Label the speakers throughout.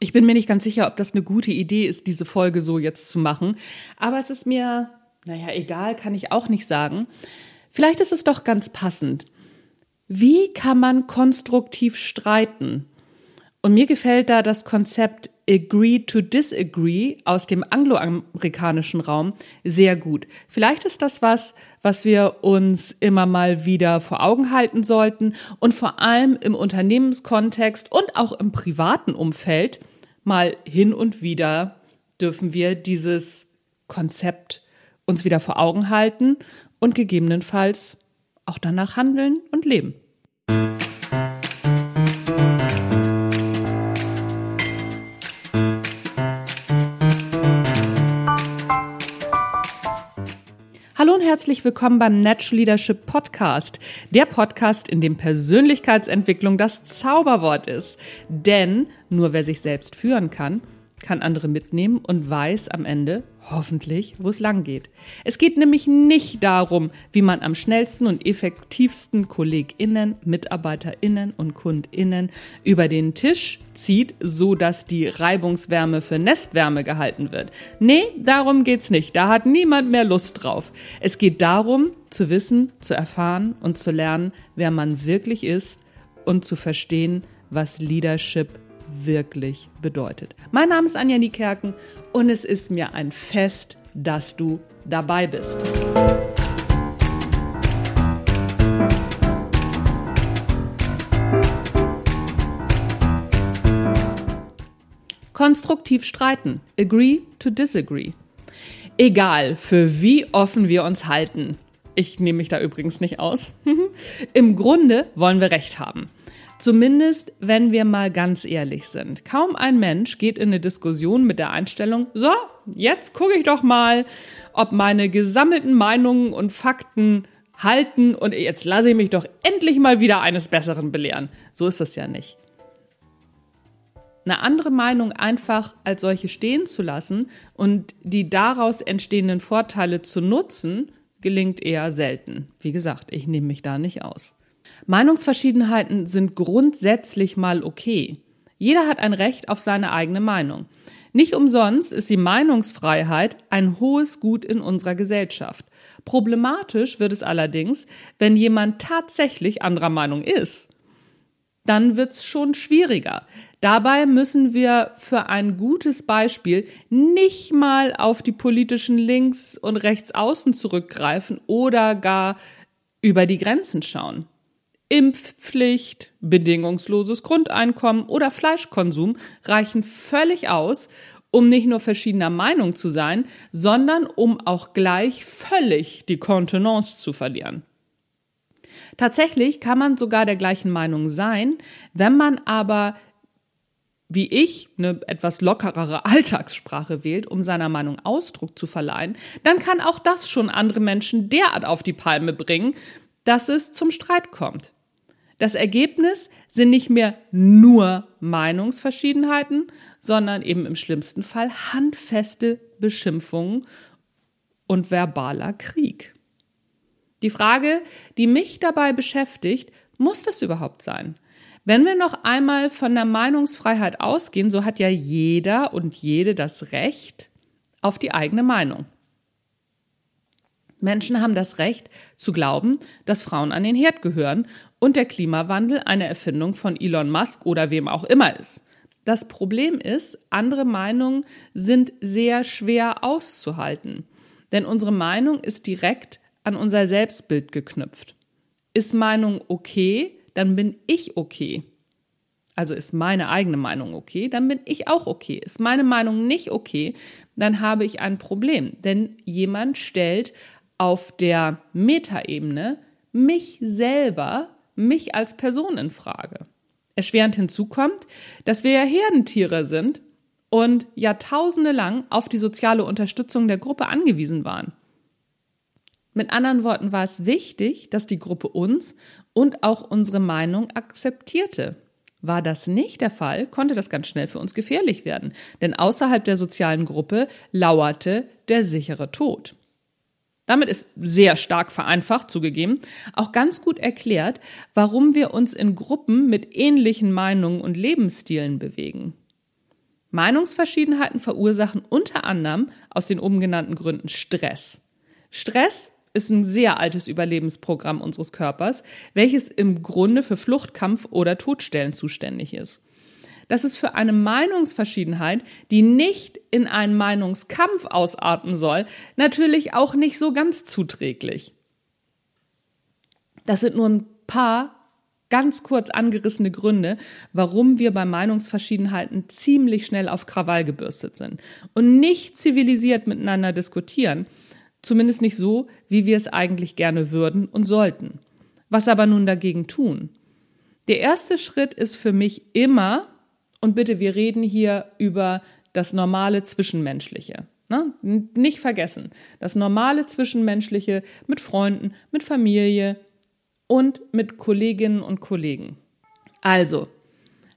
Speaker 1: Ich bin mir nicht ganz sicher, ob das eine gute Idee ist, diese Folge so jetzt zu machen. Aber es ist mir, naja, egal, kann ich auch nicht sagen. Vielleicht ist es doch ganz passend. Wie kann man konstruktiv streiten? Und mir gefällt da das Konzept Agree to Disagree aus dem angloamerikanischen Raum sehr gut. Vielleicht ist das was, was wir uns immer mal wieder vor Augen halten sollten und vor allem im Unternehmenskontext und auch im privaten Umfeld mal hin und wieder dürfen wir dieses Konzept uns wieder vor Augen halten und gegebenenfalls auch danach handeln und leben. Herzlich willkommen beim Natural Leadership Podcast. Der Podcast, in dem Persönlichkeitsentwicklung das Zauberwort ist. Denn nur wer sich selbst führen kann, kann andere mitnehmen und weiß am Ende hoffentlich, wo es lang geht. Es geht nämlich nicht darum, wie man am schnellsten und effektivsten KollegInnen, MitarbeiterInnen und KundInnen über den Tisch zieht, so dass die Reibungswärme für Nestwärme gehalten wird. Nee, darum geht's nicht. Da hat niemand mehr Lust drauf. Es geht darum, zu wissen, zu erfahren und zu lernen, wer man wirklich ist und zu verstehen, was Leadership wirklich bedeutet. Mein Name ist Anja Niekerken und es ist mir ein Fest, dass du dabei bist. Konstruktiv streiten. Agree to disagree. Egal, für wie offen wir uns halten. Ich nehme mich da übrigens nicht aus. Im Grunde wollen wir Recht haben. Zumindest, wenn wir mal ganz ehrlich sind. Kaum ein Mensch geht in eine Diskussion mit der Einstellung, so, jetzt gucke ich doch mal, ob meine gesammelten Meinungen und Fakten halten und jetzt lasse ich mich doch endlich mal wieder eines Besseren belehren. So ist das ja nicht. Eine andere Meinung einfach als solche stehen zu lassen und die daraus entstehenden Vorteile zu nutzen, gelingt eher selten. Wie gesagt, ich nehme mich da nicht aus. Meinungsverschiedenheiten sind grundsätzlich mal okay. Jeder hat ein Recht auf seine eigene Meinung. Nicht umsonst ist die Meinungsfreiheit ein hohes Gut in unserer Gesellschaft. Problematisch wird es allerdings, wenn jemand tatsächlich anderer Meinung ist. Dann wird's schon schwieriger. Dabei müssen wir für ein gutes Beispiel nicht mal auf die politischen Links- und Rechtsaußen zurückgreifen oder gar über die Grenzen schauen. Impfpflicht, bedingungsloses Grundeinkommen oder Fleischkonsum reichen völlig aus, um nicht nur verschiedener Meinung zu sein, sondern um auch gleich völlig die Kontenance zu verlieren. Tatsächlich kann man sogar der gleichen Meinung sein, wenn man aber wie ich eine etwas lockerere Alltagssprache wählt, um seiner Meinung Ausdruck zu verleihen, dann kann auch das schon andere Menschen derart auf die Palme bringen, dass es zum Streit kommt. Das Ergebnis sind nicht mehr nur Meinungsverschiedenheiten, sondern eben im schlimmsten Fall handfeste Beschimpfungen und verbaler Krieg. Die Frage, die mich dabei beschäftigt, muss das überhaupt sein? Wenn wir noch einmal von der Meinungsfreiheit ausgehen, so hat ja jeder und jede das Recht auf die eigene Meinung. Menschen haben das Recht zu glauben, dass Frauen an den Herd gehören und der Klimawandel eine Erfindung von Elon Musk oder wem auch immer ist. Das Problem ist, andere Meinungen sind sehr schwer auszuhalten, denn unsere Meinung ist direkt an unser Selbstbild geknüpft. Ist Meinung okay, dann bin ich okay. Also ist meine eigene Meinung okay, dann bin ich auch okay. Ist meine Meinung nicht okay, dann habe ich ein Problem, denn jemand stellt auf der Metaebene mich selber mich als Person in Frage. Erschwerend hinzu kommt, dass wir ja Herdentiere sind und jahrtausende lang auf die soziale Unterstützung der Gruppe angewiesen waren. Mit anderen Worten war es wichtig, dass die Gruppe uns und auch unsere Meinung akzeptierte. War das nicht der Fall, konnte das ganz schnell für uns gefährlich werden, denn außerhalb der sozialen Gruppe lauerte der sichere Tod. Damit ist sehr stark vereinfacht zugegeben, auch ganz gut erklärt, warum wir uns in Gruppen mit ähnlichen Meinungen und Lebensstilen bewegen. Meinungsverschiedenheiten verursachen unter anderem aus den oben genannten Gründen Stress. Stress ist ein sehr altes Überlebensprogramm unseres Körpers, welches im Grunde für Fluchtkampf oder Todstellen zuständig ist. Das ist für eine Meinungsverschiedenheit, die nicht in einen Meinungskampf ausarten soll, natürlich auch nicht so ganz zuträglich. Das sind nur ein paar ganz kurz angerissene Gründe, warum wir bei Meinungsverschiedenheiten ziemlich schnell auf Krawall gebürstet sind und nicht zivilisiert miteinander diskutieren, zumindest nicht so, wie wir es eigentlich gerne würden und sollten. Was aber nun dagegen tun? Der erste Schritt ist für mich immer, und bitte, wir reden hier über das normale Zwischenmenschliche. Ne? Nicht vergessen, das normale Zwischenmenschliche mit Freunden, mit Familie, und mit Kolleginnen und Kollegen. Also,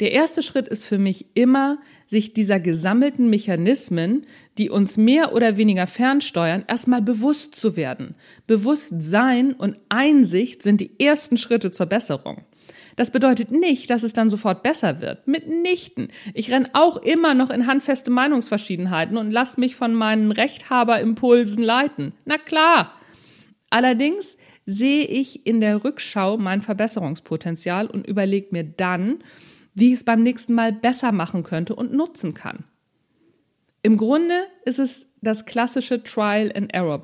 Speaker 1: der erste Schritt ist für mich immer, sich dieser gesammelten Mechanismen, die uns mehr oder weniger fernsteuern, erstmal bewusst zu werden. Bewusstsein und Einsicht sind die ersten Schritte zur Besserung. Das bedeutet nicht, dass es dann sofort besser wird. Mitnichten. Ich renn auch immer noch in handfeste Meinungsverschiedenheiten und lass mich von meinen Rechthaberimpulsen leiten. Na klar. Allerdings sehe ich in der Rückschau mein Verbesserungspotenzial und überlege mir dann, wie ich es beim nächsten Mal besser machen könnte und nutzen kann. Im Grunde ist es das klassische Trial and Error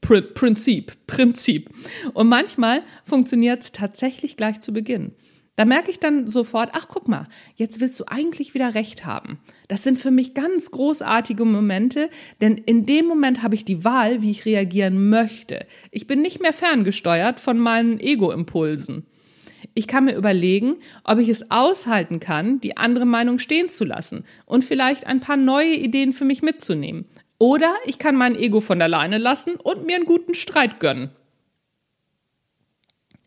Speaker 1: Prinzip, Prinzip. Und manchmal funktioniert es tatsächlich gleich zu Beginn. Da merke ich dann sofort, ach guck mal, jetzt willst du eigentlich wieder recht haben. Das sind für mich ganz großartige Momente, denn in dem Moment habe ich die Wahl, wie ich reagieren möchte. Ich bin nicht mehr ferngesteuert von meinen Ego-Impulsen. Ich kann mir überlegen, ob ich es aushalten kann, die andere Meinung stehen zu lassen und vielleicht ein paar neue Ideen für mich mitzunehmen. Oder ich kann mein Ego von alleine lassen und mir einen guten Streit gönnen.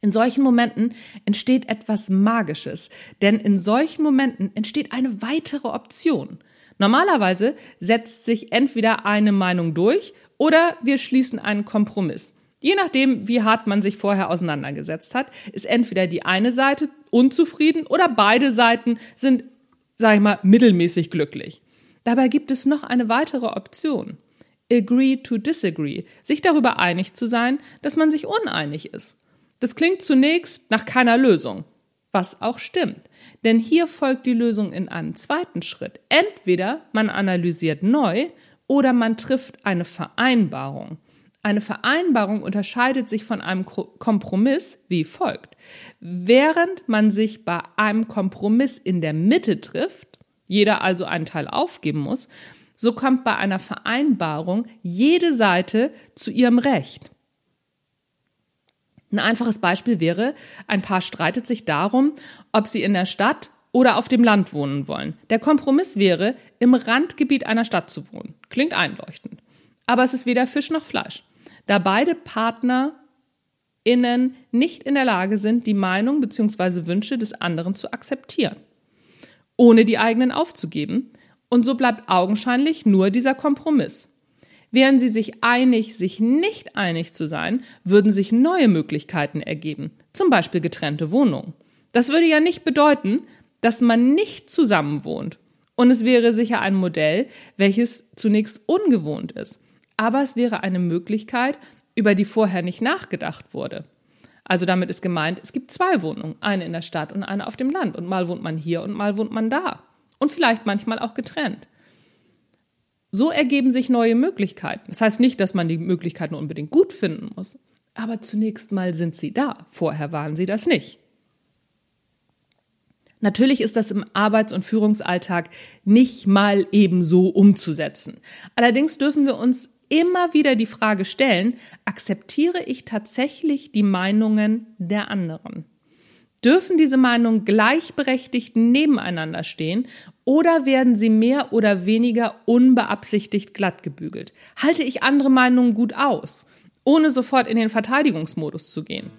Speaker 1: In solchen Momenten entsteht etwas Magisches, denn in solchen Momenten entsteht eine weitere Option. Normalerweise setzt sich entweder eine Meinung durch oder wir schließen einen Kompromiss. Je nachdem, wie hart man sich vorher auseinandergesetzt hat, ist entweder die eine Seite unzufrieden oder beide Seiten sind, sag ich mal, mittelmäßig glücklich. Dabei gibt es noch eine weitere Option. Agree to disagree, sich darüber einig zu sein, dass man sich uneinig ist. Das klingt zunächst nach keiner Lösung, was auch stimmt. Denn hier folgt die Lösung in einem zweiten Schritt. Entweder man analysiert neu oder man trifft eine Vereinbarung. Eine Vereinbarung unterscheidet sich von einem Kompromiss wie folgt. Während man sich bei einem Kompromiss in der Mitte trifft, jeder also einen Teil aufgeben muss, so kommt bei einer Vereinbarung jede Seite zu ihrem Recht. Ein einfaches Beispiel wäre, ein Paar streitet sich darum, ob sie in der Stadt oder auf dem Land wohnen wollen. Der Kompromiss wäre, im Randgebiet einer Stadt zu wohnen. Klingt einleuchtend. Aber es ist weder Fisch noch Fleisch. Da beide PartnerInnen nicht in der Lage sind, die Meinung bzw. Wünsche des anderen zu akzeptieren, ohne die eigenen aufzugeben. Und so bleibt augenscheinlich nur dieser Kompromiss. Wären sie sich einig, sich nicht einig zu sein, würden sich neue Möglichkeiten ergeben, zum Beispiel getrennte Wohnungen. Das würde ja nicht bedeuten, dass man nicht zusammen wohnt. Und es wäre sicher ein Modell, welches zunächst ungewohnt ist. Aber es wäre eine Möglichkeit, über die vorher nicht nachgedacht wurde. Also damit ist gemeint, es gibt zwei Wohnungen, eine in der Stadt und eine auf dem Land. Und mal wohnt man hier und mal wohnt man da. Und vielleicht manchmal auch getrennt. So ergeben sich neue Möglichkeiten. Das heißt nicht, dass man die Möglichkeiten unbedingt gut finden muss, aber zunächst mal sind sie da. Vorher waren sie das nicht. Natürlich ist das im Arbeits- und Führungsalltag nicht mal ebenso umzusetzen. Allerdings dürfen wir uns immer wieder die Frage stellen, akzeptiere ich tatsächlich die Meinungen der anderen? Dürfen diese Meinungen gleichberechtigt nebeneinander stehen oder werden sie mehr oder weniger unbeabsichtigt glattgebügelt? Halte ich andere Meinungen gut aus, ohne sofort in den Verteidigungsmodus zu gehen?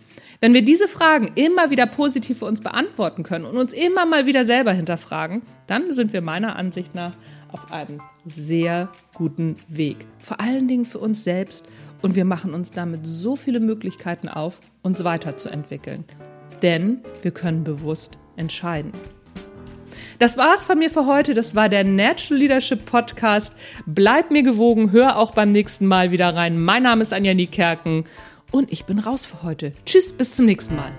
Speaker 1: Wenn wir diese Fragen immer wieder positiv für uns beantworten können und uns immer mal wieder selber hinterfragen, dann sind wir meiner Ansicht nach auf einem sehr guten Weg. Vor allen Dingen für uns selbst und wir machen uns damit so viele Möglichkeiten auf, uns weiterzuentwickeln denn wir können bewusst entscheiden. Das war's von mir für heute. Das war der Natural Leadership Podcast. Bleib mir gewogen, hör auch beim nächsten Mal wieder rein. Mein Name ist Anja Niekerken und ich bin raus für heute. Tschüss, bis zum nächsten Mal.